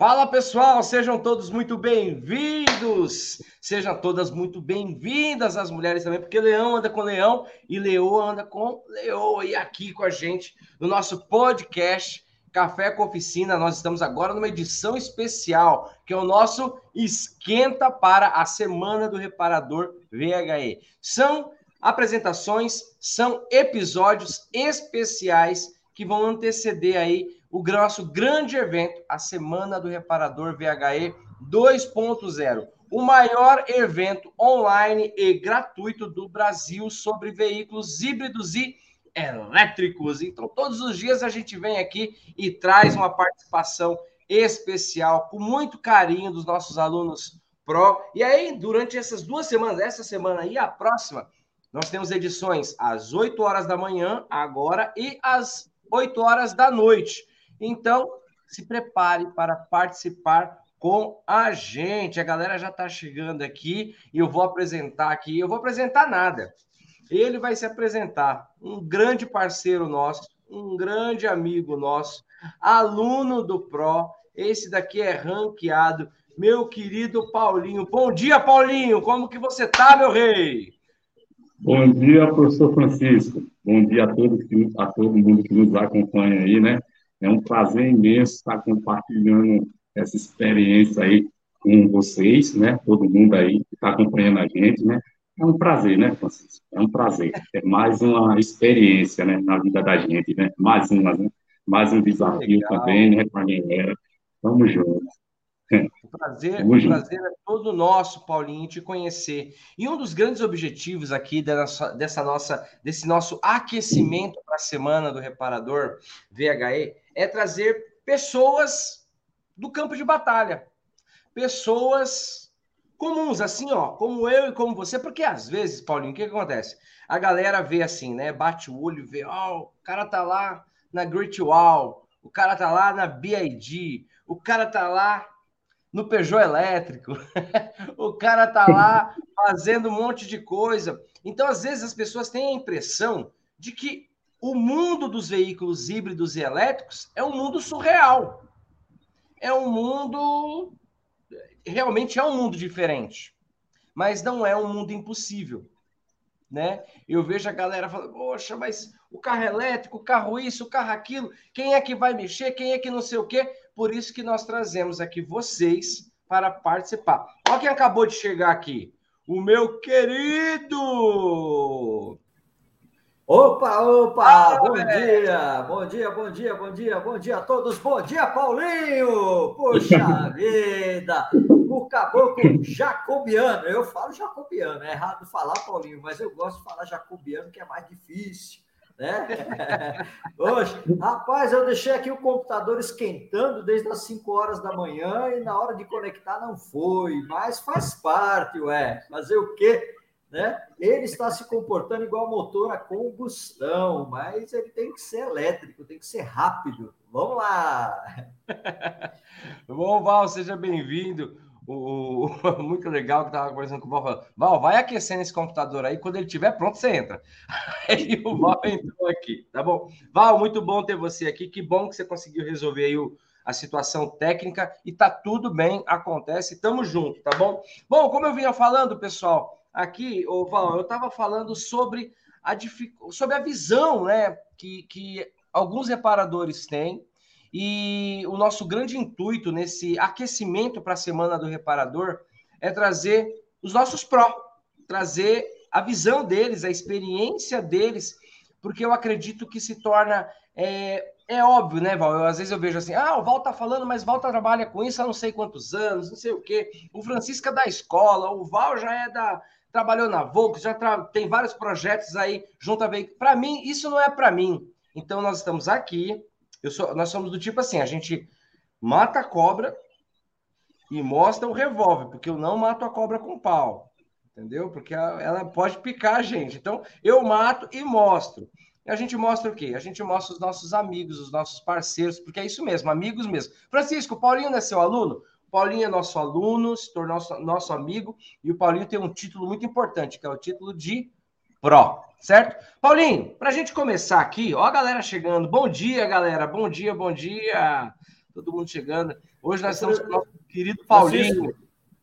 Fala pessoal, sejam todos muito bem-vindos, sejam todas muito bem-vindas, as mulheres também, porque leão anda com leão e leoa anda com leoa. E aqui com a gente no nosso podcast Café com Oficina, nós estamos agora numa edição especial, que é o nosso Esquenta para a Semana do Reparador VHE. São apresentações, são episódios especiais que vão anteceder aí o nosso grande evento, a Semana do Reparador VHE 2.0, o maior evento online e gratuito do Brasil sobre veículos híbridos e elétricos. Então, todos os dias a gente vem aqui e traz uma participação especial, com muito carinho dos nossos alunos Pro. E aí, durante essas duas semanas, essa semana e a próxima, nós temos edições às 8 horas da manhã, agora, e às 8 horas da noite. Então, se prepare para participar com a gente. A galera já está chegando aqui e eu vou apresentar aqui. Eu vou apresentar nada. Ele vai se apresentar, um grande parceiro nosso, um grande amigo nosso, aluno do Pro. Esse daqui é ranqueado, meu querido Paulinho. Bom dia, Paulinho. Como que você tá, meu rei? Bom dia, professor Francisco. Bom dia a todos a todo mundo que nos acompanha aí, né? É um prazer imenso estar compartilhando essa experiência aí com vocês, né? Todo mundo aí que está acompanhando a gente, né? É um prazer, né, Francisco? É um prazer. É mais uma experiência, né, na vida da gente, né? Mais uma, né? Mais um desafio Legal. também, né, para a galera. Tamo O prazer, o prazer é todo nosso, Paulinho, te conhecer. E um dos grandes objetivos aqui dessa, dessa nossa, desse nosso aquecimento para a semana do reparador VHE é trazer pessoas do campo de batalha, pessoas comuns, assim, ó, como eu e como você, porque às vezes, Paulinho, o que, que acontece? A galera vê assim, né? Bate o olho, vê, ó, oh, o cara tá lá na Great Wall, o cara tá lá na BID, o cara tá lá no Peugeot elétrico, o cara tá lá fazendo um monte de coisa. Então, às vezes, as pessoas têm a impressão de que o mundo dos veículos híbridos e elétricos é um mundo surreal. É um mundo. Realmente é um mundo diferente. Mas não é um mundo impossível. Né? Eu vejo a galera falando, poxa, mas o carro elétrico, o carro isso, o carro aquilo, quem é que vai mexer, quem é que não sei o quê? Por isso que nós trazemos aqui vocês para participar. Olha quem acabou de chegar aqui. O meu querido. Opa, opa! bom dia! Bom dia, bom dia, bom dia, bom dia a todos! Bom dia, Paulinho! Puxa vida! O caboclo jacobiano. Eu falo jacobiano, é errado falar, Paulinho, mas eu gosto de falar jacobiano, que é mais difícil né? Hoje, rapaz, eu deixei aqui o computador esquentando desde as 5 horas da manhã e na hora de conectar não foi, mas faz parte, ué. Fazer o quê? Né? Ele está se comportando igual motor a combustão, mas ele tem que ser elétrico, tem que ser rápido. Vamos lá! Bom, Val, seja bem-vindo. O, muito legal que tava conversando com o Val, falando, Val, vai aquecendo esse computador aí, quando ele estiver pronto, você entra. Aí o Val entrou aqui, tá bom? Val, muito bom ter você aqui, que bom que você conseguiu resolver aí o, a situação técnica e tá tudo bem, acontece, tamo junto, tá bom? Bom, como eu vinha falando, pessoal, aqui, ô Val, eu tava falando sobre a, sobre a visão, né, que, que alguns reparadores têm e o nosso grande intuito nesse aquecimento para a Semana do Reparador é trazer os nossos pró, trazer a visão deles, a experiência deles, porque eu acredito que se torna. É, é óbvio, né, Val? Eu, às vezes eu vejo assim, ah, o Val tá falando, mas Val trabalha com isso há não sei quantos anos, não sei o quê. O Francisco é da escola, o Val já é da. trabalhou na Volks, já tra... tem vários projetos aí junto a veículo. Para mim, isso não é para mim. Então, nós estamos aqui sou, nós somos do tipo assim, a gente mata a cobra e mostra o revólver, porque eu não mato a cobra com pau, entendeu? Porque ela pode picar a gente. Então, eu mato e mostro. E a gente mostra o quê? A gente mostra os nossos amigos, os nossos parceiros, porque é isso mesmo, amigos mesmo. Francisco, o Paulinho não é seu aluno? Paulinho é nosso aluno, se tornou nosso, nosso amigo, e o Paulinho tem um título muito importante, que é o título de Pro certo? Paulinho, para a gente começar aqui, ó a galera chegando. Bom dia, galera. Bom dia, bom dia. todo mundo chegando. Hoje nós estamos com o nosso querido Paulinho.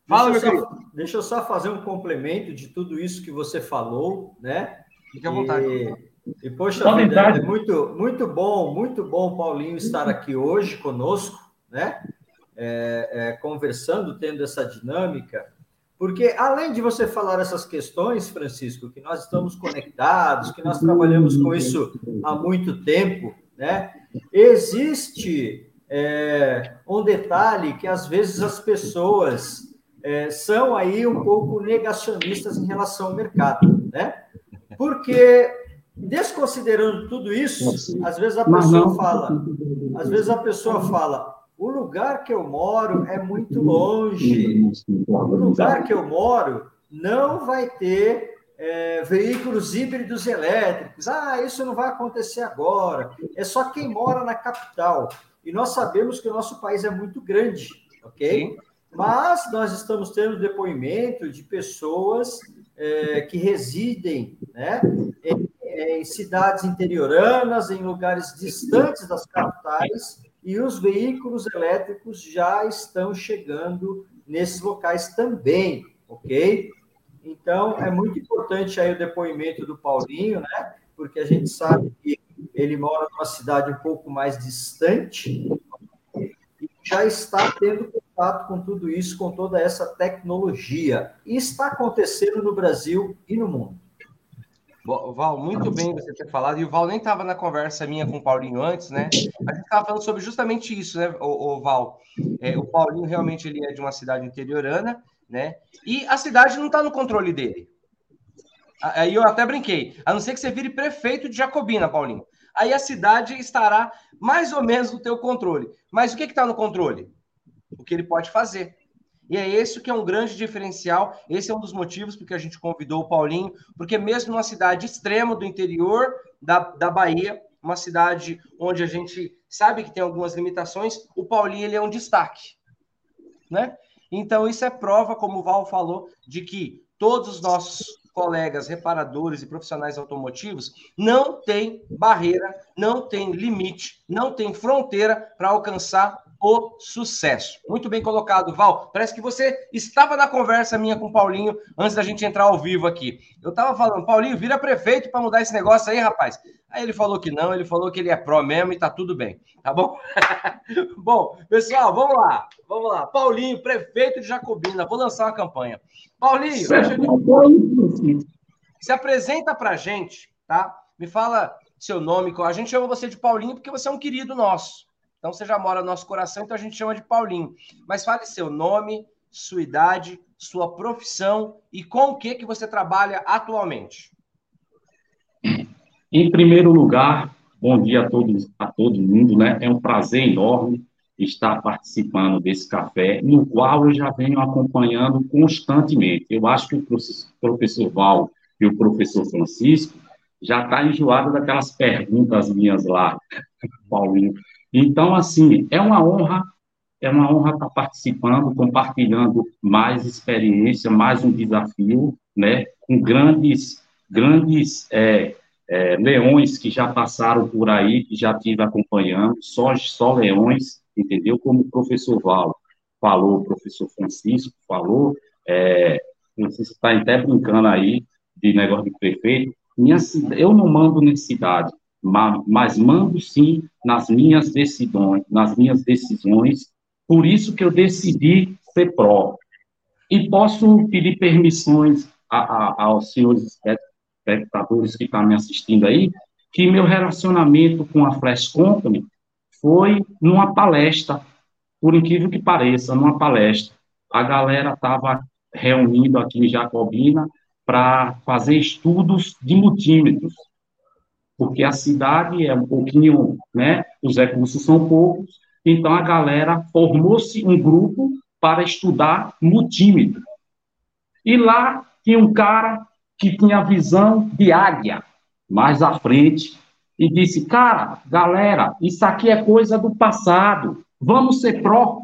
Fala, meu querido. Deixa eu só fazer um complemento de tudo isso que você falou, né? Fique à vontade. E, e poxa vida, é muito, muito bom, muito bom, Paulinho, estar aqui hoje conosco, né? É, é, conversando, tendo essa dinâmica. Porque além de você falar essas questões, Francisco, que nós estamos conectados, que nós trabalhamos com isso há muito tempo, né? Existe é, um detalhe que às vezes as pessoas é, são aí um pouco negacionistas em relação ao mercado, né? Porque desconsiderando tudo isso, às vezes a pessoa fala, às vezes a pessoa fala, o lugar que eu moro é muito longe. O lugar que eu moro não vai ter é, veículos híbridos elétricos. Ah, isso não vai acontecer agora. É só quem mora na capital. E nós sabemos que o nosso país é muito grande, ok? Sim. Mas nós estamos tendo depoimento de pessoas é, que residem né, em, em cidades interioranas, em lugares distantes das capitais, e os veículos elétricos já estão chegando nesses locais também, ok? Então, é muito importante aí o depoimento do Paulinho, né? Porque a gente sabe que ele mora numa cidade um pouco mais distante e já está tendo contato com tudo isso, com toda essa tecnologia. E está acontecendo no Brasil e no mundo. Val, muito bem você ter falado. E o Val nem estava na conversa minha com o Paulinho antes, né? A gente estava falando sobre justamente isso, né, o, o Val? É, o Paulinho realmente ele é de uma cidade interiorana, né? E a cidade não está no controle dele. Aí eu até brinquei. A não ser que você vire prefeito de Jacobina, Paulinho. Aí a cidade estará mais ou menos no teu controle. Mas o que está no controle? O que ele pode fazer. E é esse que é um grande diferencial. Esse é um dos motivos porque a gente convidou o Paulinho, porque mesmo numa cidade extrema do interior da, da Bahia, uma cidade onde a gente sabe que tem algumas limitações, o Paulinho ele é um destaque, né? Então isso é prova, como o Val falou, de que todos os nossos colegas reparadores e profissionais automotivos não tem barreira, não tem limite, não tem fronteira para alcançar o sucesso. Muito bem colocado, Val. Parece que você estava na conversa minha com o Paulinho antes da gente entrar ao vivo aqui. Eu estava falando, Paulinho, vira prefeito para mudar esse negócio aí, rapaz. Aí ele falou que não, ele falou que ele é pró mesmo e tá tudo bem, tá bom? bom, pessoal, vamos lá, vamos lá. Paulinho, prefeito de Jacobina, vou lançar uma campanha. Paulinho, eu... se apresenta pra gente, tá? Me fala seu nome, a gente chama você de Paulinho porque você é um querido nosso. Então você já mora no nosso coração, então a gente chama de Paulinho. Mas fale seu nome, sua idade, sua profissão e com o que, que você trabalha atualmente. Em primeiro lugar, bom dia a todos, a todo mundo, né? É um prazer enorme estar participando desse café, no qual eu já venho acompanhando constantemente. Eu acho que o professor Val e o professor Francisco já está enjoado daquelas perguntas minhas lá, Paulinho. Então, assim, é uma honra, é uma honra estar participando, compartilhando mais experiência, mais um desafio, né, com grandes, grandes é, é, leões que já passaram por aí, que já tive acompanhando, só, só leões, entendeu? Como o professor Val falou, o professor Francisco falou, é, você está até brincando aí de negócio de prefeito, minha, eu não mando na cidade, mas mando sim nas minhas decisões, nas minhas decisões. Por isso que eu decidi ser pró. E posso pedir permissões a, a, aos senhores espectadores que estão me assistindo aí, que meu relacionamento com a Flash Company foi numa palestra, por incrível que pareça, numa palestra. A galera estava reunindo aqui em Jacobina para fazer estudos de multímetros porque a cidade é um pouquinho, né, os recursos são poucos, então a galera formou-se um grupo para estudar multímetro. E lá tinha um cara que tinha visão de águia, mais à frente, e disse: Cara, galera, isso aqui é coisa do passado, vamos ser pró.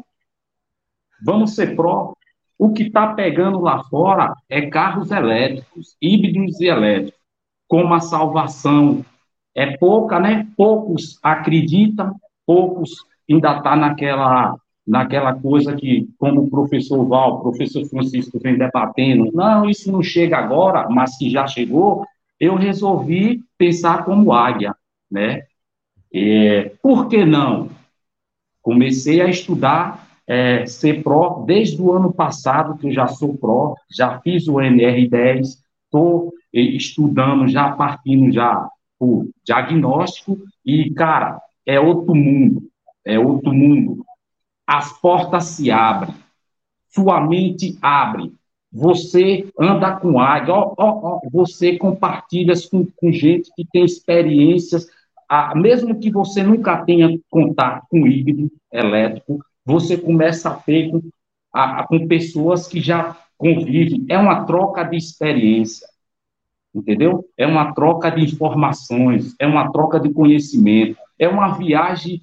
Vamos ser pró. O que está pegando lá fora é carros elétricos, híbridos e elétricos, como a salvação é pouca, né? Poucos acreditam, poucos ainda está naquela, naquela coisa que, como o professor Val, o professor Francisco vem debatendo, não, isso não chega agora, mas que já chegou, eu resolvi pensar como águia, né? É, por que não? Comecei a estudar é, ser pró desde o ano passado, que eu já sou pró, já fiz o NR10, estou estudando, já partindo já diagnóstico, e, cara, é outro mundo, é outro mundo. As portas se abrem, sua mente abre, você anda com águia, ó, ó, ó, você compartilha com, com gente que tem experiências, a, mesmo que você nunca tenha contato com híbrido elétrico, você começa a ter com, a, com pessoas que já convivem. É uma troca de experiência, entendeu? É uma troca de informações, é uma troca de conhecimento, é uma viagem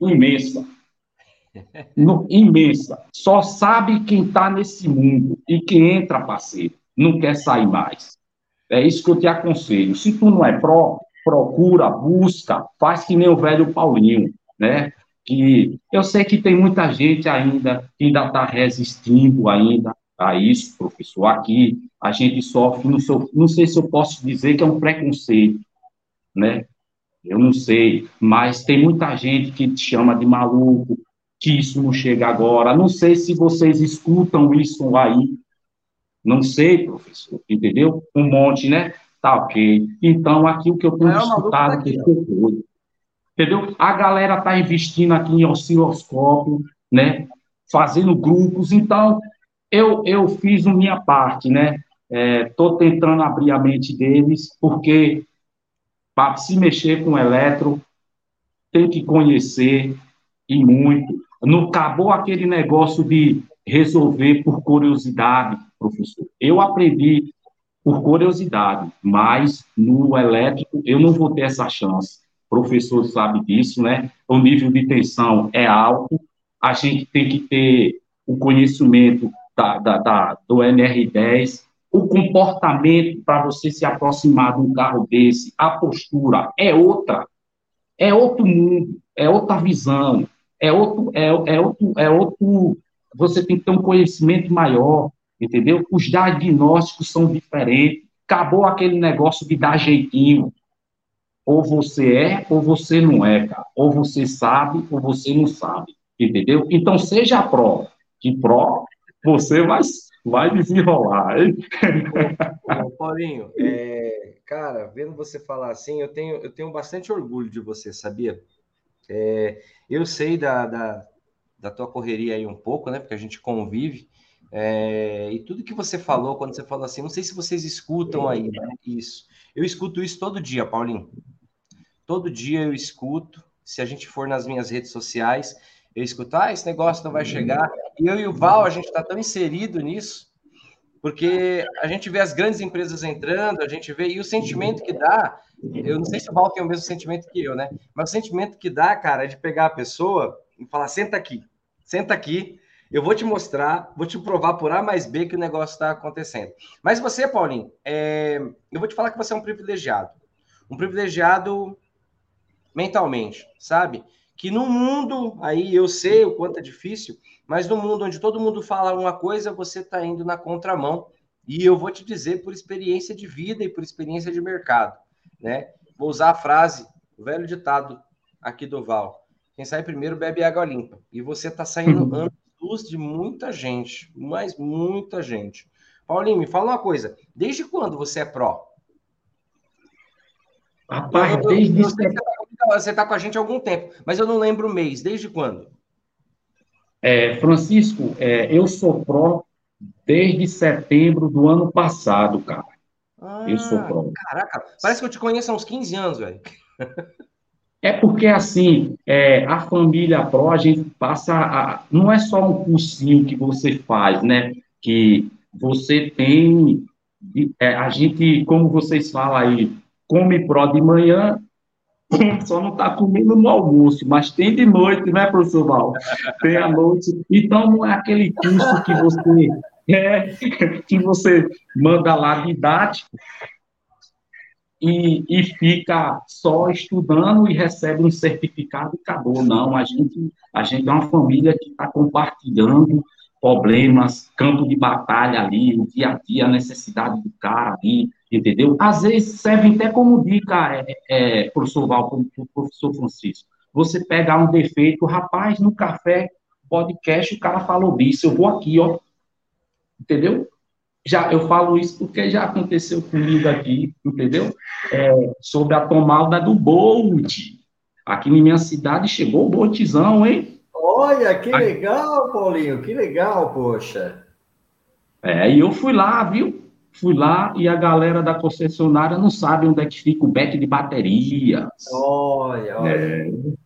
imensa. No, imensa. Só sabe quem está nesse mundo e quem entra, parceiro, não quer sair mais. É isso que eu te aconselho. Se tu não é pró, procura, busca, faz que nem o velho Paulinho, né? Que eu sei que tem muita gente ainda que ainda está resistindo ainda a isso, professor. Aqui a gente sofre, não, sou, não sei se eu posso dizer que é um preconceito, né? Eu não sei, mas tem muita gente que te chama de maluco, que isso não chega agora. Não sei se vocês escutam isso aí. Não sei, professor, entendeu? Um monte, né? Tá ok. Então, aqui o que eu tenho é escutado que foi, entendeu? A galera tá investindo aqui em osciloscópio, né? Fazendo grupos. Então, eu, eu fiz a minha parte, né? Estou é, tentando abrir a mente deles, porque para se mexer com eletro, tem que conhecer e muito. Não acabou aquele negócio de resolver por curiosidade, professor. Eu aprendi por curiosidade, mas no elétrico eu não vou ter essa chance. O professor sabe disso, né? O nível de tensão é alto, a gente tem que ter o conhecimento da, da, da do NR10, o comportamento para você se aproximar de um carro desse, a postura é outra, é outro mundo, é outra visão, é outro, é, é outro, é outro. Você tem que ter um conhecimento maior, entendeu? Os diagnósticos são diferentes. Acabou aquele negócio de dar jeitinho. Ou você é, ou você não é, cara. Ou você sabe, ou você não sabe, entendeu? Então seja pró, que pró você vai, vai desenrolar, hein? Paulinho, é, cara, vendo você falar assim, eu tenho, eu tenho bastante orgulho de você, sabia? É, eu sei da, da, da, tua correria aí um pouco, né? Porque a gente convive. É, e tudo que você falou, quando você falou assim, não sei se vocês escutam aí né, isso. Eu escuto isso todo dia, Paulinho. Todo dia eu escuto. Se a gente for nas minhas redes sociais, eu escuto, ah, esse negócio não vai chegar. E eu e o Val, a gente está tão inserido nisso, porque a gente vê as grandes empresas entrando, a gente vê, e o sentimento que dá eu não sei se o Val tem o mesmo sentimento que eu, né? Mas o sentimento que dá, cara, é de pegar a pessoa e falar: senta aqui, senta aqui, eu vou te mostrar, vou te provar por A mais B que o negócio está acontecendo. Mas você, Paulinho, é... eu vou te falar que você é um privilegiado. Um privilegiado mentalmente, sabe? Que no mundo, aí eu sei o quanto é difícil, mas no mundo onde todo mundo fala uma coisa, você está indo na contramão. E eu vou te dizer por experiência de vida e por experiência de mercado né? Vou usar a frase, o velho ditado aqui do Val. Quem sai primeiro bebe água limpa. E você está saindo uhum. anos luz de muita gente, mas muita gente. Paulinho, me fala uma coisa. Desde quando você é pró? Rapaz, desde... Eu, eu tá você está com a gente há algum tempo, mas eu não lembro o mês. Desde quando? É, Francisco, é, eu sou pró desde setembro do ano passado, cara. Ah, eu sou pró. Caraca, parece que eu te conheço há uns 15 anos, velho. É porque, assim, é, a família pró, a gente passa. A, não é só um cursinho que você faz, né? Que você tem. É, a gente, como vocês falam aí, come pró de manhã, só não está comendo no almoço, mas tem de noite, né, professor Val? Tem à noite. Então, não é aquele curso que você é, que você manda lá didático, e, e fica só estudando e recebe um certificado e acabou. Não, a gente, a gente é uma família que está compartilhando problemas, campo de batalha ali, o dia a dia, a necessidade do cara ali, entendeu? Às vezes serve até como dica, é, é, professor Val, professor Francisco. Você pegar um defeito, rapaz, no café, podcast, o cara falou disso, eu vou aqui, ó, entendeu? Já, eu falo isso porque já aconteceu comigo aqui, entendeu? É, sobre a tomada do Bolt. Aqui na minha cidade chegou o Boltzão, hein? Olha, que legal, Paulinho, que legal, poxa. É, e eu fui lá, viu? Fui lá e a galera da concessionária não sabe onde é que fica o back de bateria. Olha, olha. É, o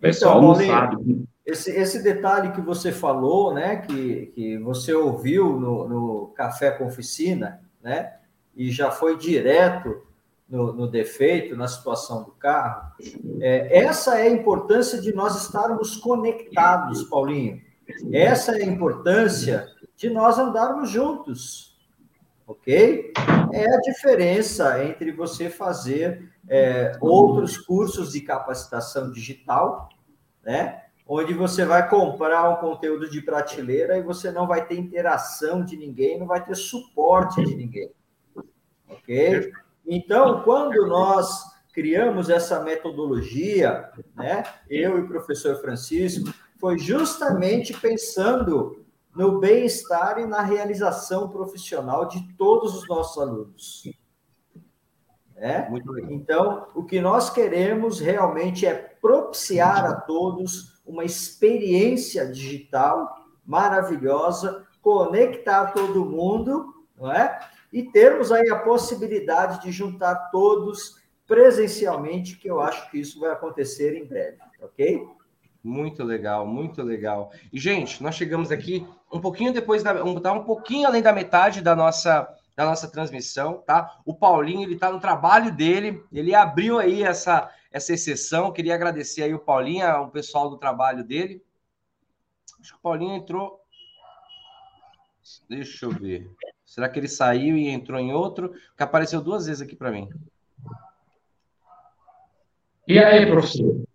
pessoal então, não sabe. Esse, esse detalhe que você falou, né, que, que você ouviu no, no Café com Oficina, né, e já foi direto no, no defeito, na situação do carro, é, essa é a importância de nós estarmos conectados, Paulinho. Essa é a importância de nós andarmos juntos, ok? É a diferença entre você fazer é, outros cursos de capacitação digital, né? onde você vai comprar um conteúdo de prateleira e você não vai ter interação de ninguém, não vai ter suporte de ninguém. Ok? Então, quando nós criamos essa metodologia, né, eu e o professor Francisco, foi justamente pensando no bem-estar e na realização profissional de todos os nossos alunos. Né? Então, o que nós queremos realmente é propiciar a todos uma experiência digital maravilhosa, conectar todo mundo, não é? E termos aí a possibilidade de juntar todos presencialmente, que eu acho que isso vai acontecer em breve, ok? Muito legal, muito legal. E, gente, nós chegamos aqui um pouquinho depois da. Um, tá um pouquinho além da metade da nossa da nossa transmissão, tá? O Paulinho, ele tá no trabalho dele, ele abriu aí essa, essa exceção. Queria agradecer aí o Paulinho, o pessoal do trabalho dele. Acho que o Paulinho entrou. Deixa eu ver. Será que ele saiu e entrou em outro? Que apareceu duas vezes aqui para mim. E aí, professor?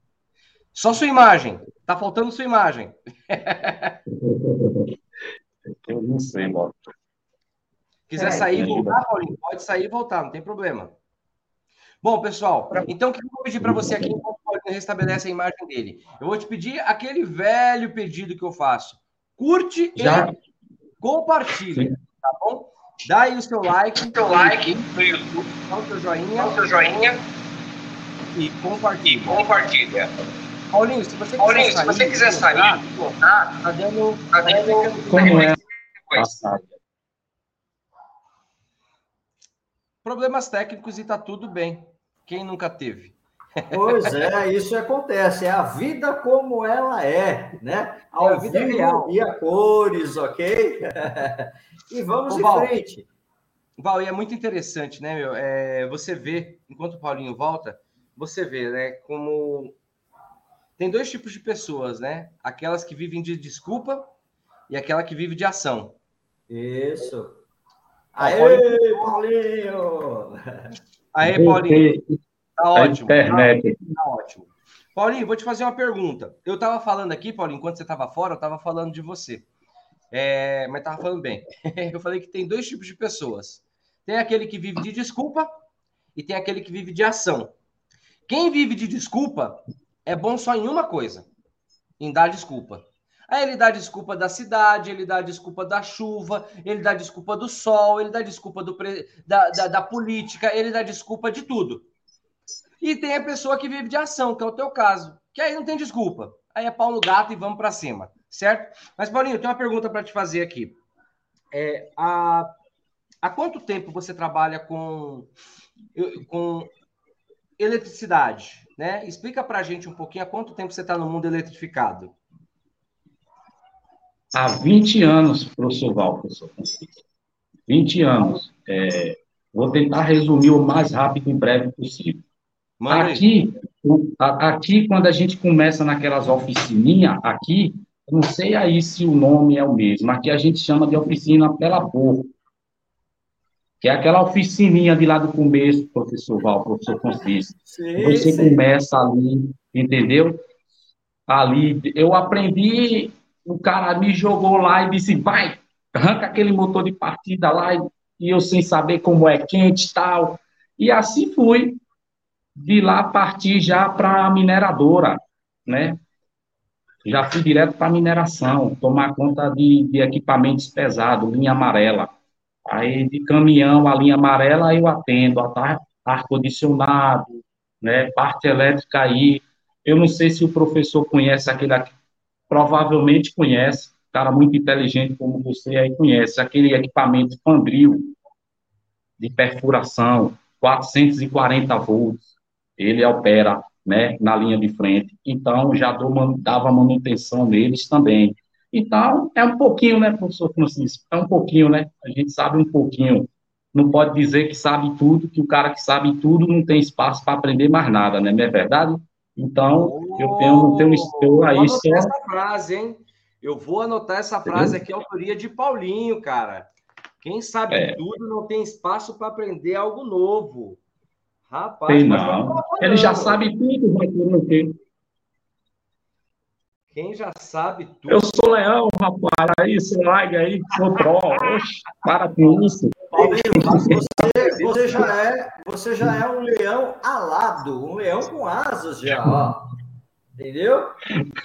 Só sua imagem. Tá faltando sua imagem. Eu não sei, mano. Quiser é, sair e voltar, Paulinho, pode sair e voltar, não tem problema. Bom, pessoal, então o que eu vou pedir para você aqui, enquanto o Paulinho restabelece a imagem dele? Eu vou te pedir aquele velho pedido que eu faço. Curte Já? e compartilha, tá bom? Dá aí o seu like. Seu like no YouTube. Dá o seu joinha. Dá o seu joinha. E compartilha. E compartilha. Paulinho, se você Paulinho, quiser sair, se você quiser sair, voltar, tá dando. Tá dando. Como é? Passado. problemas técnicos e tá tudo bem. Quem nunca teve? Pois é, isso acontece. É a vida como ela é, né? Ao é a vida real. e a cores, ok? e vamos Ô, em Val, frente. Val, e é muito interessante, né, meu? É, você vê, enquanto o Paulinho volta, você vê, né, como tem dois tipos de pessoas, né? Aquelas que vivem de desculpa e aquela que vive de ação. Isso. Aê, Paulinho! Aê, Paulinho! Tá ótimo. Internet. Tá, tá ótimo. Paulinho, vou te fazer uma pergunta. Eu estava falando aqui, Paulinho, enquanto você estava fora, eu estava falando de você. É, mas estava falando bem. Eu falei que tem dois tipos de pessoas. Tem aquele que vive de desculpa e tem aquele que vive de ação. Quem vive de desculpa é bom só em uma coisa: em dar desculpa. Aí ele dá desculpa da cidade, ele dá desculpa da chuva, ele dá desculpa do sol, ele dá desculpa do pre... da, da, da, política, ele dá desculpa de tudo. E tem a pessoa que vive de ação, que é o teu caso, que aí não tem desculpa. Aí é pau no gato e vamos para cima, certo? Mas, Paulinho, tenho uma pergunta para te fazer aqui. É, há, há quanto tempo você trabalha com, com eletricidade? Né? Explica para a gente um pouquinho há quanto tempo você está no mundo eletrificado há 20 anos, professor Val, professor Francisco. 20 anos. É, vou tentar resumir o mais rápido e breve possível. Aqui, aqui, quando a gente começa naquelas oficininhas, aqui, não sei aí se o nome é o mesmo, aqui a gente chama de oficina pela porra. Que é aquela oficininha de lá do começo, professor Val, professor Francisco. Sim, Você sim. começa ali, entendeu? Ali, eu aprendi, o cara me jogou lá e disse, vai, arranca aquele motor de partida lá, e eu sem saber como é quente e tal. E assim fui. De lá partir já para a mineradora, né? Já fui direto para a mineração, tomar conta de, de equipamentos pesados, linha amarela. Aí de caminhão, a linha amarela, eu atendo, ar-condicionado, né, parte elétrica aí. Eu não sei se o professor conhece aquele aqui, provavelmente conhece, cara muito inteligente como você aí conhece, aquele equipamento Fandril de perfuração, 440 volts, ele opera né, na linha de frente. Então, já dava manutenção neles também. Então, é um pouquinho, né, professor Francisco? É um pouquinho, né? A gente sabe um pouquinho. Não pode dizer que sabe tudo, que o cara que sabe tudo não tem espaço para aprender mais nada, né? Não é verdade? Então, oh, eu tenho, tenho, eu aí só... essa frase, hein? Eu vou anotar essa frase aqui, autoria de Paulinho, cara. Quem sabe é. tudo não tem espaço para aprender algo novo. Rapaz, tem não. Ele já sabe tudo, vai ter o quê? Quem já sabe tudo. Eu sou leão, rapaz. Aí, você larga aí, sou pro. Oxe, para com isso. Paulinho, você, você, já é, você já é um leão alado, um leão com asas já, ó. Entendeu?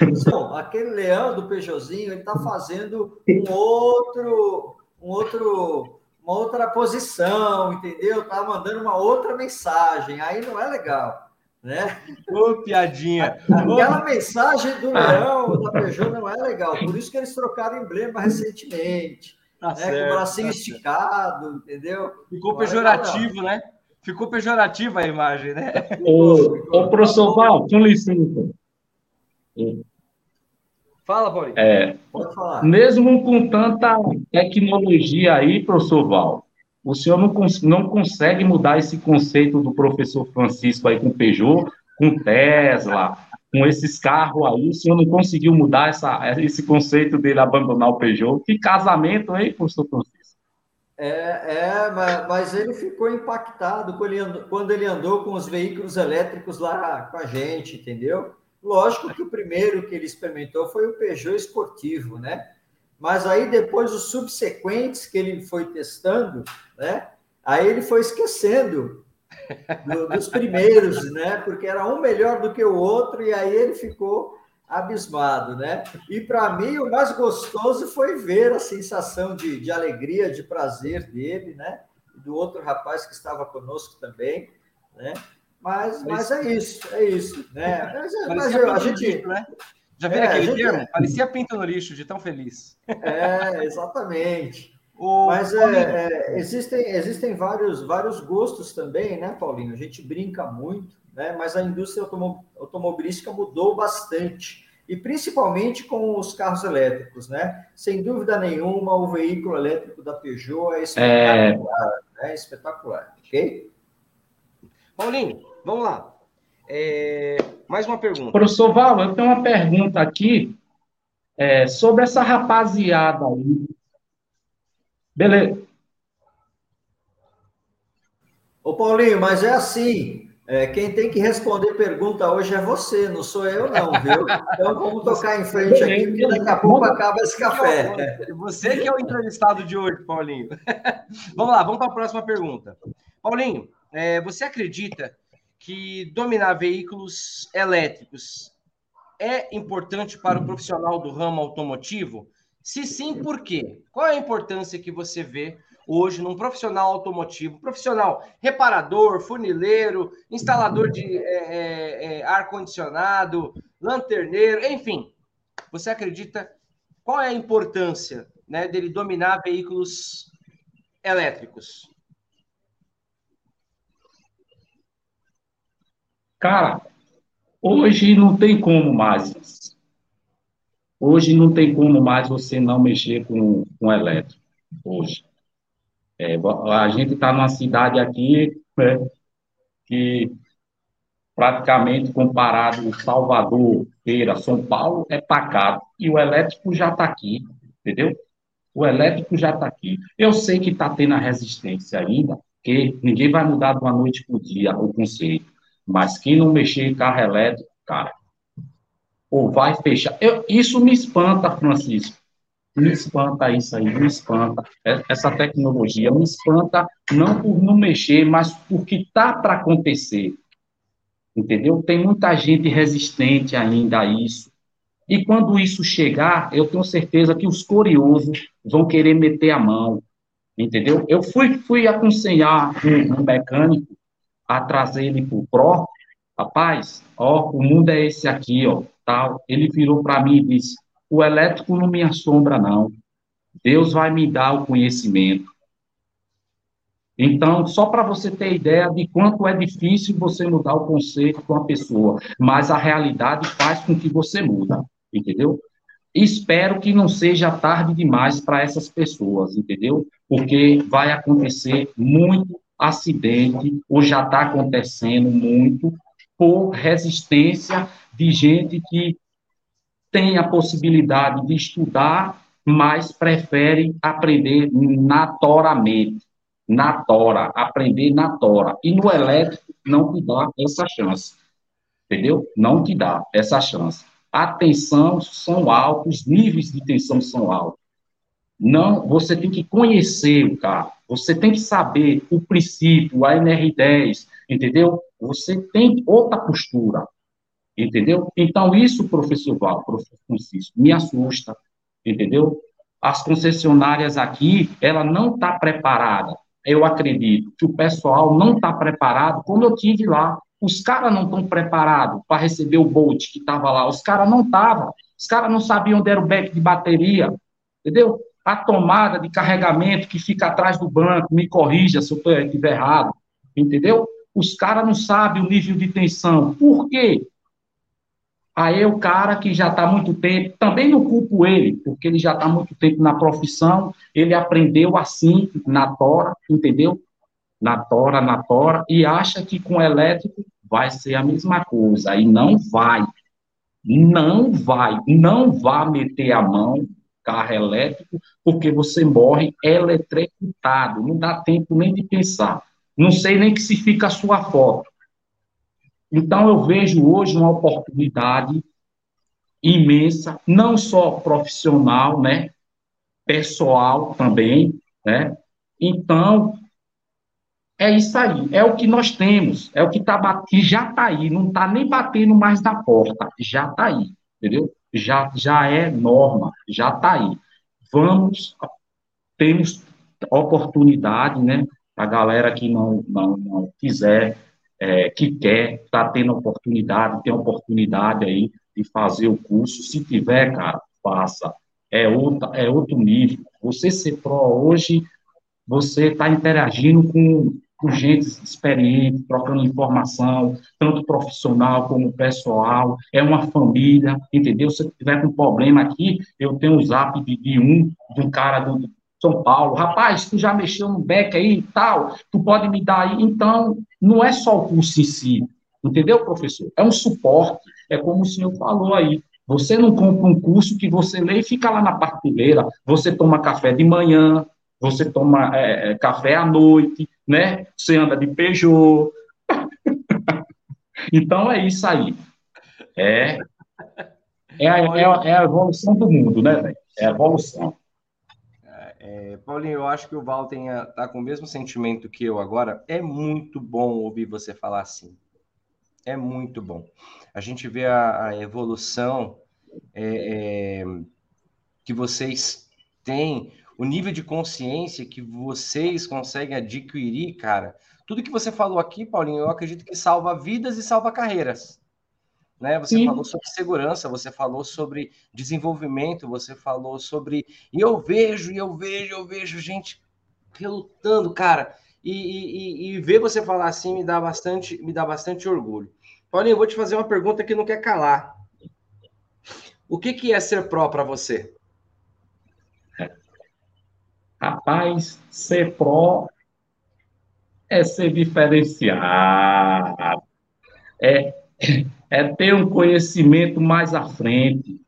Então, aquele leão do Peugeotzinho, ele está fazendo um outro, um outro, uma outra posição, entendeu? Tá mandando uma outra mensagem. Aí não é legal. Né? Ô, piadinha. Aquela mensagem do Leão, da Peugeot, não é legal. Por isso que eles trocaram emblema recentemente. Tá né? Certo, com o bracinho tá esticado, entendeu? Ficou não pejorativo, né? Ficou pejorativa a imagem, né? Ô, ô professor Val, com licença. Fala, Paulinho. É, Pode falar. Mesmo com tanta tecnologia aí, professor Val, o senhor não, cons não consegue mudar esse conceito do professor Francisco aí com Peugeot, com Tesla, com esses carros aí, o senhor não conseguiu mudar essa, esse conceito dele abandonar o Peugeot. Que casamento, hein, professor Francisco? É, é mas, ele ficou impactado quando ele, andou, quando ele andou com os veículos elétricos lá com a gente, entendeu? Lógico que o primeiro que ele experimentou foi o Peugeot esportivo, né? Mas aí depois os subsequentes que ele foi testando, né? Aí ele foi esquecendo do, dos primeiros, né? Porque era um melhor do que o outro e aí ele ficou abismado, né? E para mim o mais gostoso foi ver a sensação de, de alegria, de prazer dele, né? Do outro rapaz que estava conosco também, né? Mas, mas é isso, é isso, né? Mas, mas eu, a gente, né? Já viram é, aquele gente... termo? Parecia pinto no lixo, de tão feliz. É, exatamente. O... Mas é, é, existem, existem vários, vários gostos também, né, Paulinho? A gente brinca muito, né? mas a indústria automobilística mudou bastante. E principalmente com os carros elétricos, né? Sem dúvida nenhuma, o veículo elétrico da Peugeot é espetacular, é, né? espetacular, ok? Paulinho, vamos lá. É, mais uma pergunta. Professor Val, eu tenho uma pergunta aqui é, sobre essa rapaziada aí. Beleza. Ô, Paulinho, mas é assim. É, quem tem que responder pergunta hoje é você, não sou eu, não, viu? Então vamos tocar em frente aqui, porque daqui a pouco acaba esse café. Você que é o entrevistado de hoje, Paulinho. vamos lá, vamos para a próxima pergunta. Paulinho, é, você acredita que dominar veículos elétricos é importante para o profissional do ramo automotivo? Se sim, por quê? Qual é a importância que você vê hoje num profissional automotivo, profissional reparador, funileiro, instalador de é, é, é, ar-condicionado, lanterneiro, enfim. Você acredita qual é a importância né, dele dominar veículos elétricos? Cara, hoje não tem como mais. Hoje não tem como mais você não mexer com, com elétrico. Hoje. É, a gente está numa cidade aqui né, que praticamente comparado Salvador, Feira, São Paulo, é pacato. E o elétrico já está aqui, entendeu? O elétrico já está aqui. Eu sei que está tendo a resistência ainda, que ninguém vai mudar de uma noite para o dia o conceito. Mas quem não mexer em carro elétrico, cara, ou vai fechar. Eu, isso me espanta, Francisco. Me espanta isso aí, me espanta. É, essa tecnologia me espanta não por não mexer, mas porque está para acontecer. Entendeu? Tem muita gente resistente ainda a isso. E quando isso chegar, eu tenho certeza que os curiosos vão querer meter a mão. Entendeu? Eu fui, fui aconselhar um, um mecânico a trazer ele para o PRO. Rapaz, ó, o mundo é esse aqui, ó, tal. Ele virou para mim e disse: o elétrico não me assombra, não. Deus vai me dar o conhecimento. Então, só para você ter ideia de quanto é difícil você mudar o conceito com a pessoa, mas a realidade faz com que você muda, entendeu? Espero que não seja tarde demais para essas pessoas, entendeu? Porque vai acontecer muito acidente, ou já está acontecendo muito, por resistência de gente que tem a possibilidade de estudar, mas prefere aprender natoramente, na tora, aprender na tora. E no elétrico não te dá essa chance, entendeu? Não te dá essa chance. A tensão são altos, níveis de tensão são altos. Não, você tem que conhecer o carro, você tem que saber o princípio, a NR10, entendeu? Você tem outra postura. Entendeu? Então, isso, professor Val, professor Francisco, me assusta, entendeu? As concessionárias aqui, ela não está preparada. Eu acredito que o pessoal não está preparado. Quando eu tive lá, os caras não estão preparados para receber o Bolt que estava lá. Os caras não estavam. Os caras não sabiam onde era o back de bateria. Entendeu? A tomada de carregamento que fica atrás do banco, me corrija se eu estiver errado. Entendeu? Os caras não sabem o nível de tensão. Por quê? Aí o cara que já está muito tempo, também não culpo ele, porque ele já está muito tempo na profissão, ele aprendeu assim, na tora, entendeu? Na tora, na tora, e acha que com elétrico vai ser a mesma coisa, e não vai. Não vai, não vá meter a mão carro elétrico, porque você morre eletrocutado, não dá tempo nem de pensar. Não sei nem que se fica a sua foto. Então, eu vejo hoje uma oportunidade imensa, não só profissional, né, pessoal também, né? Então, é isso aí, é o que nós temos, é o que tá que já está aí, não está nem batendo mais na porta, já está aí, entendeu? Já, já é norma, já está aí. Vamos, temos oportunidade, né? A galera que não, não, não quiser é, que quer, está tendo oportunidade, tem oportunidade aí de fazer o curso. Se tiver, cara, faça. É, outra, é outro nível. Você ser pró hoje, você está interagindo com, com gente experiente, trocando informação, tanto profissional como pessoal. É uma família, entendeu? Se tiver com problema aqui, eu tenho o zap de, de um, de um cara do, são Paulo, rapaz, tu já mexeu no back aí e tal, tu pode me dar aí. Então, não é só o curso em si, entendeu, professor? É um suporte, é como o senhor falou aí. Você não compra um curso que você lê e fica lá na prateleira. Você toma café de manhã, você toma é, é café à noite, né? Você anda de Peugeot. então é isso aí. É, é, a, é, é a evolução do mundo, né, velho? É a evolução. É, Paulinho, eu acho que o Val tenha, tá com o mesmo sentimento que eu agora. É muito bom ouvir você falar assim. É muito bom. A gente vê a, a evolução é, é, que vocês têm, o nível de consciência que vocês conseguem adquirir, cara. Tudo que você falou aqui, Paulinho, eu acredito que salva vidas e salva carreiras né? Você Sim. falou sobre segurança, você falou sobre desenvolvimento, você falou sobre. E eu vejo, e eu vejo, eu vejo gente relutando, cara. E, e, e ver você falar assim me dá bastante, me dá bastante orgulho. Paulinho, eu vou te fazer uma pergunta que não quer calar. O que, que é ser pró para você? Rapaz, ser pró é ser diferenciado. É é ter um conhecimento mais à frente,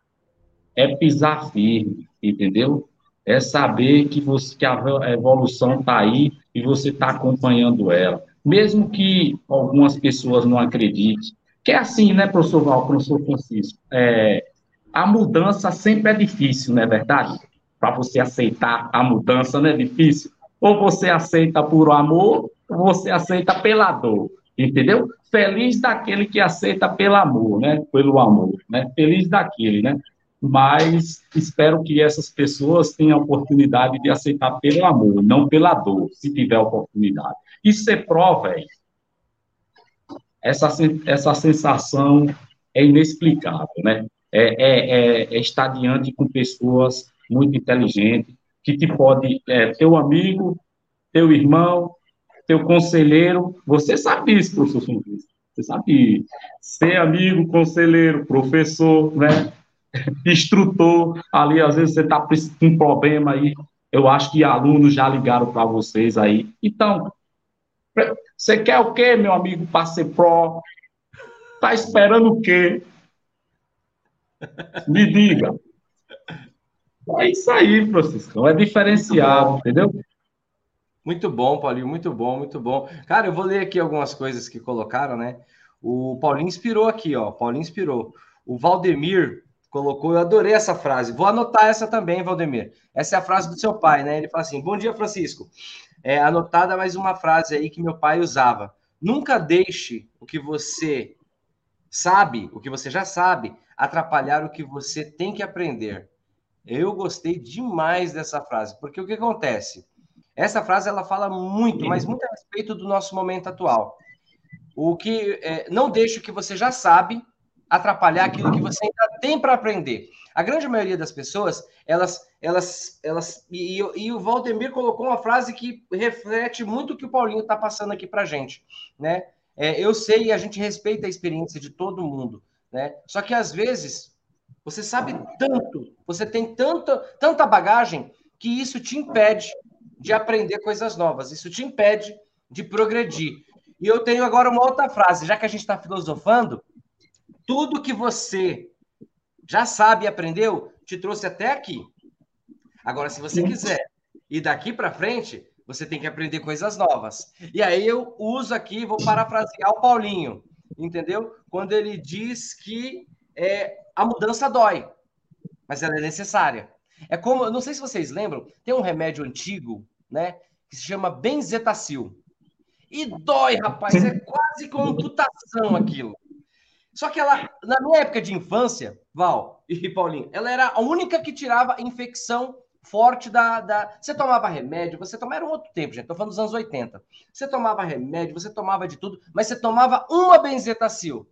é pisar firme, entendeu? é saber que, você, que a evolução está aí e você está acompanhando ela. Mesmo que algumas pessoas não acreditem. Que é assim, né, professor Val, professor Francisco? É, a mudança sempre é difícil, não é verdade? Para você aceitar a mudança não é difícil. Ou você aceita por amor, ou você aceita pela dor, entendeu? Feliz daquele que aceita pelo amor, né? Pelo amor, né? Feliz daquele, né? Mas espero que essas pessoas tenham a oportunidade de aceitar pelo amor, não pela dor, se tiver oportunidade. Isso é prova, velho. Essa, essa sensação é inexplicável, né? É, é, é, é estar diante com pessoas muito inteligentes, que te pode, é, teu amigo, teu irmão, teu conselheiro, você sabe isso, professor. Você sabe ser amigo, conselheiro, professor, né? instrutor, ali às vezes você está com um problema aí, eu acho que alunos já ligaram para vocês aí. Então, você quer o quê, meu amigo, para ser pró? Tá esperando o quê? Me diga. É isso aí, Francisco. É diferenciado, entendeu? Muito bom, Paulinho, muito bom, muito bom. Cara, eu vou ler aqui algumas coisas que colocaram, né? O Paulinho inspirou aqui, ó. Paulinho inspirou. O Valdemir colocou, eu adorei essa frase. Vou anotar essa também, Valdemir. Essa é a frase do seu pai, né? Ele fala assim: Bom dia, Francisco. É anotada mais uma frase aí que meu pai usava. Nunca deixe o que você sabe, o que você já sabe, atrapalhar o que você tem que aprender. Eu gostei demais dessa frase, porque o que acontece? Essa frase ela fala muito, mas muito a respeito do nosso momento atual. O que é, não deixe o que você já sabe atrapalhar aquilo que você ainda tem para aprender. A grande maioria das pessoas, elas, elas, elas, e, e, o Valdemir colocou uma frase que reflete muito o que o Paulinho está passando aqui para gente, né? É, eu sei e a gente respeita a experiência de todo mundo, né? Só que às vezes você sabe tanto, você tem tanta, tanta bagagem que isso te impede de aprender coisas novas, isso te impede de progredir. E eu tenho agora uma outra frase, já que a gente está filosofando, tudo que você já sabe e aprendeu te trouxe até aqui. Agora, se você quiser ir daqui para frente, você tem que aprender coisas novas. E aí eu uso aqui, vou parafrasear o Paulinho, entendeu? Quando ele diz que é, a mudança dói, mas ela é necessária. É como, não sei se vocês lembram, tem um remédio antigo, né, que se chama benzetacil. E dói, rapaz, é quase como amputação aquilo. Só que ela, na minha época de infância, Val e Paulinho, ela era a única que tirava infecção forte da, da. Você tomava remédio, você tomava. Era um outro tempo, gente. Estou falando dos anos 80. Você tomava remédio, você tomava de tudo, mas você tomava uma benzetacil.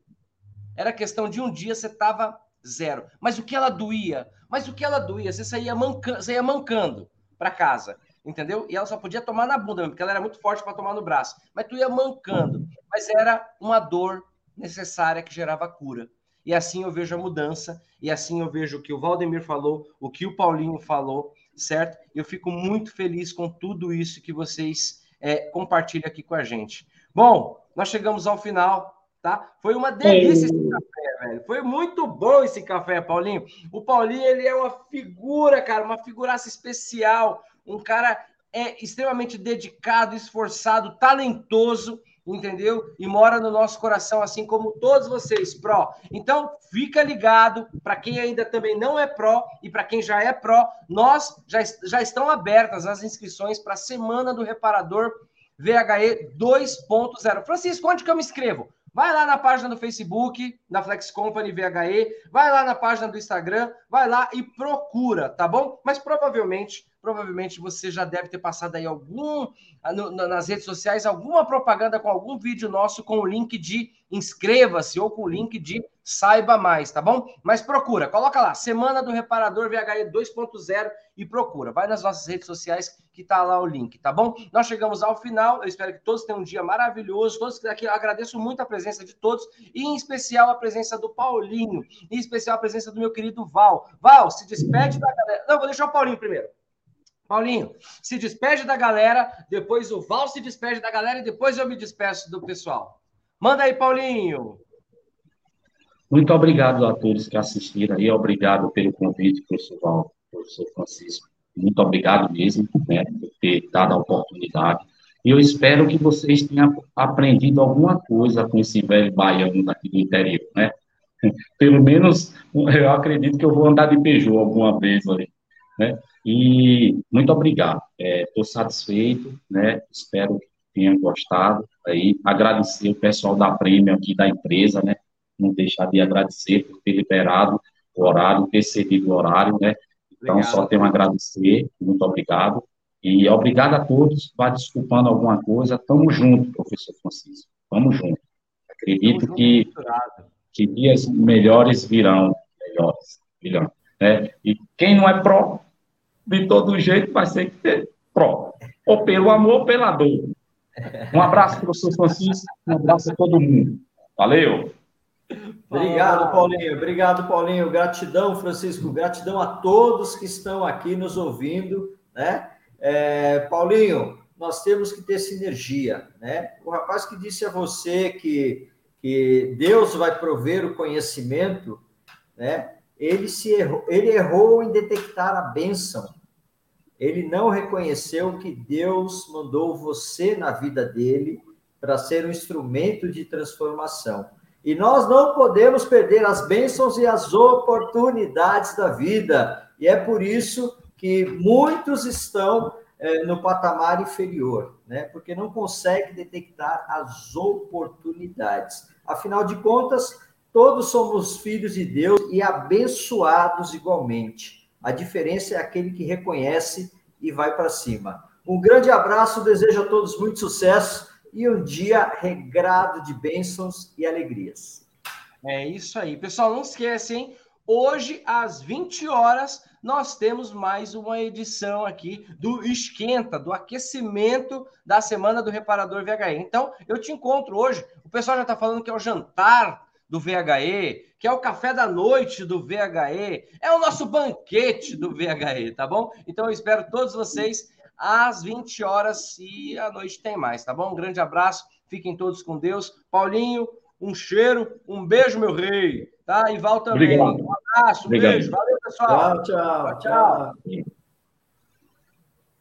Era questão de um dia você tava zero. Mas o que ela doía? Mas o que ela doía? Você saía, manca... você ia mancando para casa, entendeu? E ela só podia tomar na bunda mesmo, porque ela era muito forte para tomar no braço. Mas tu ia mancando. Mas era uma dor necessária que gerava cura. E assim eu vejo a mudança, e assim eu vejo o que o Valdemir falou, o que o Paulinho falou, certo? Eu fico muito feliz com tudo isso que vocês é, compartilham aqui com a gente. Bom, nós chegamos ao final, tá? Foi uma delícia esse café, velho. Foi muito bom esse café, Paulinho. O Paulinho, ele é uma figura, cara, uma figuraça especial, um cara é extremamente dedicado, esforçado, talentoso entendeu? E mora no nosso coração, assim como todos vocês, pró. Então, fica ligado, para quem ainda também não é pró e para quem já é pró, nós já, já estão abertas as inscrições para a Semana do Reparador VHE 2.0. Francisco, onde que eu me inscrevo? Vai lá na página do Facebook, da Flex Company VHE, vai lá na página do Instagram, vai lá e procura, tá bom? Mas provavelmente provavelmente você já deve ter passado aí algum ah, nas redes sociais alguma propaganda com algum vídeo nosso com o link de inscreva-se ou com o link de saiba mais, tá bom? Mas procura, coloca lá, Semana do Reparador VHE 2.0 e procura. Vai nas nossas redes sociais que tá lá o link, tá bom? Nós chegamos ao final, eu espero que todos tenham um dia maravilhoso, todos aqui, agradeço muito a presença de todos e em especial a presença do Paulinho, em especial a presença do meu querido Val. Val, se despede da galera. Não, vou deixar o Paulinho primeiro. Paulinho, se despede da galera, depois o Val se despede da galera e depois eu me despeço do pessoal. Manda aí, Paulinho. Muito obrigado a todos que assistiram aí, obrigado pelo convite, professor Val, professor Francisco. muito obrigado mesmo, né, por ter dado a oportunidade. E eu espero que vocês tenham aprendido alguma coisa com esse velho baiano daqui do interior, né? Pelo menos, eu acredito que eu vou andar de Peugeot alguma vez ali, né? E muito obrigado. Estou é, satisfeito, né? Espero que tenham gostado. Aí, agradecer o pessoal da Prêmio aqui da empresa, né? Não deixar de agradecer por ter liberado o horário, ter cedido o horário, né? Então, obrigado. só tenho a agradecer. Muito obrigado. E obrigado a todos. Vá desculpando alguma coisa. Tamo junto, professor Francisco. Tamo junto. Acredito Tamo que, que dias melhores virão. Melhores virão. Né? E quem não é pró, de todo jeito, vai ser que ter pró. Ou pelo amor ou pela dor. Um abraço, professor Francisco. Um abraço a todo mundo. Valeu. Obrigado, Paulinho. Obrigado, Paulinho. Gratidão, Francisco. Gratidão a todos que estão aqui nos ouvindo, né? É, Paulinho, nós temos que ter sinergia, né? O rapaz que disse a você que, que Deus vai prover o conhecimento, né? Ele se errou, ele errou em detectar a bênção. Ele não reconheceu que Deus mandou você na vida dele para ser um instrumento de transformação. E nós não podemos perder as bênçãos e as oportunidades da vida. E é por isso que muitos estão é, no patamar inferior, né? porque não conseguem detectar as oportunidades. Afinal de contas, todos somos filhos de Deus e abençoados igualmente. A diferença é aquele que reconhece e vai para cima. Um grande abraço, desejo a todos muito sucesso e um dia regrado de bênçãos e alegrias. É isso aí. Pessoal, não esquecem, hoje às 20 horas nós temos mais uma edição aqui do esquenta, do aquecimento da semana do reparador VHE. Então, eu te encontro hoje. O pessoal já está falando que é o jantar do VHE, que é o café da noite do VHE, é o nosso banquete do VHE, tá bom? Então, eu espero todos vocês às 20 horas e à noite tem mais, tá bom? Um grande abraço, fiquem todos com Deus. Paulinho, um cheiro, um beijo, meu rei, tá? E Val também. Obrigado. Um abraço, um Obrigado. beijo. Valeu, pessoal. tchau. tchau. tchau.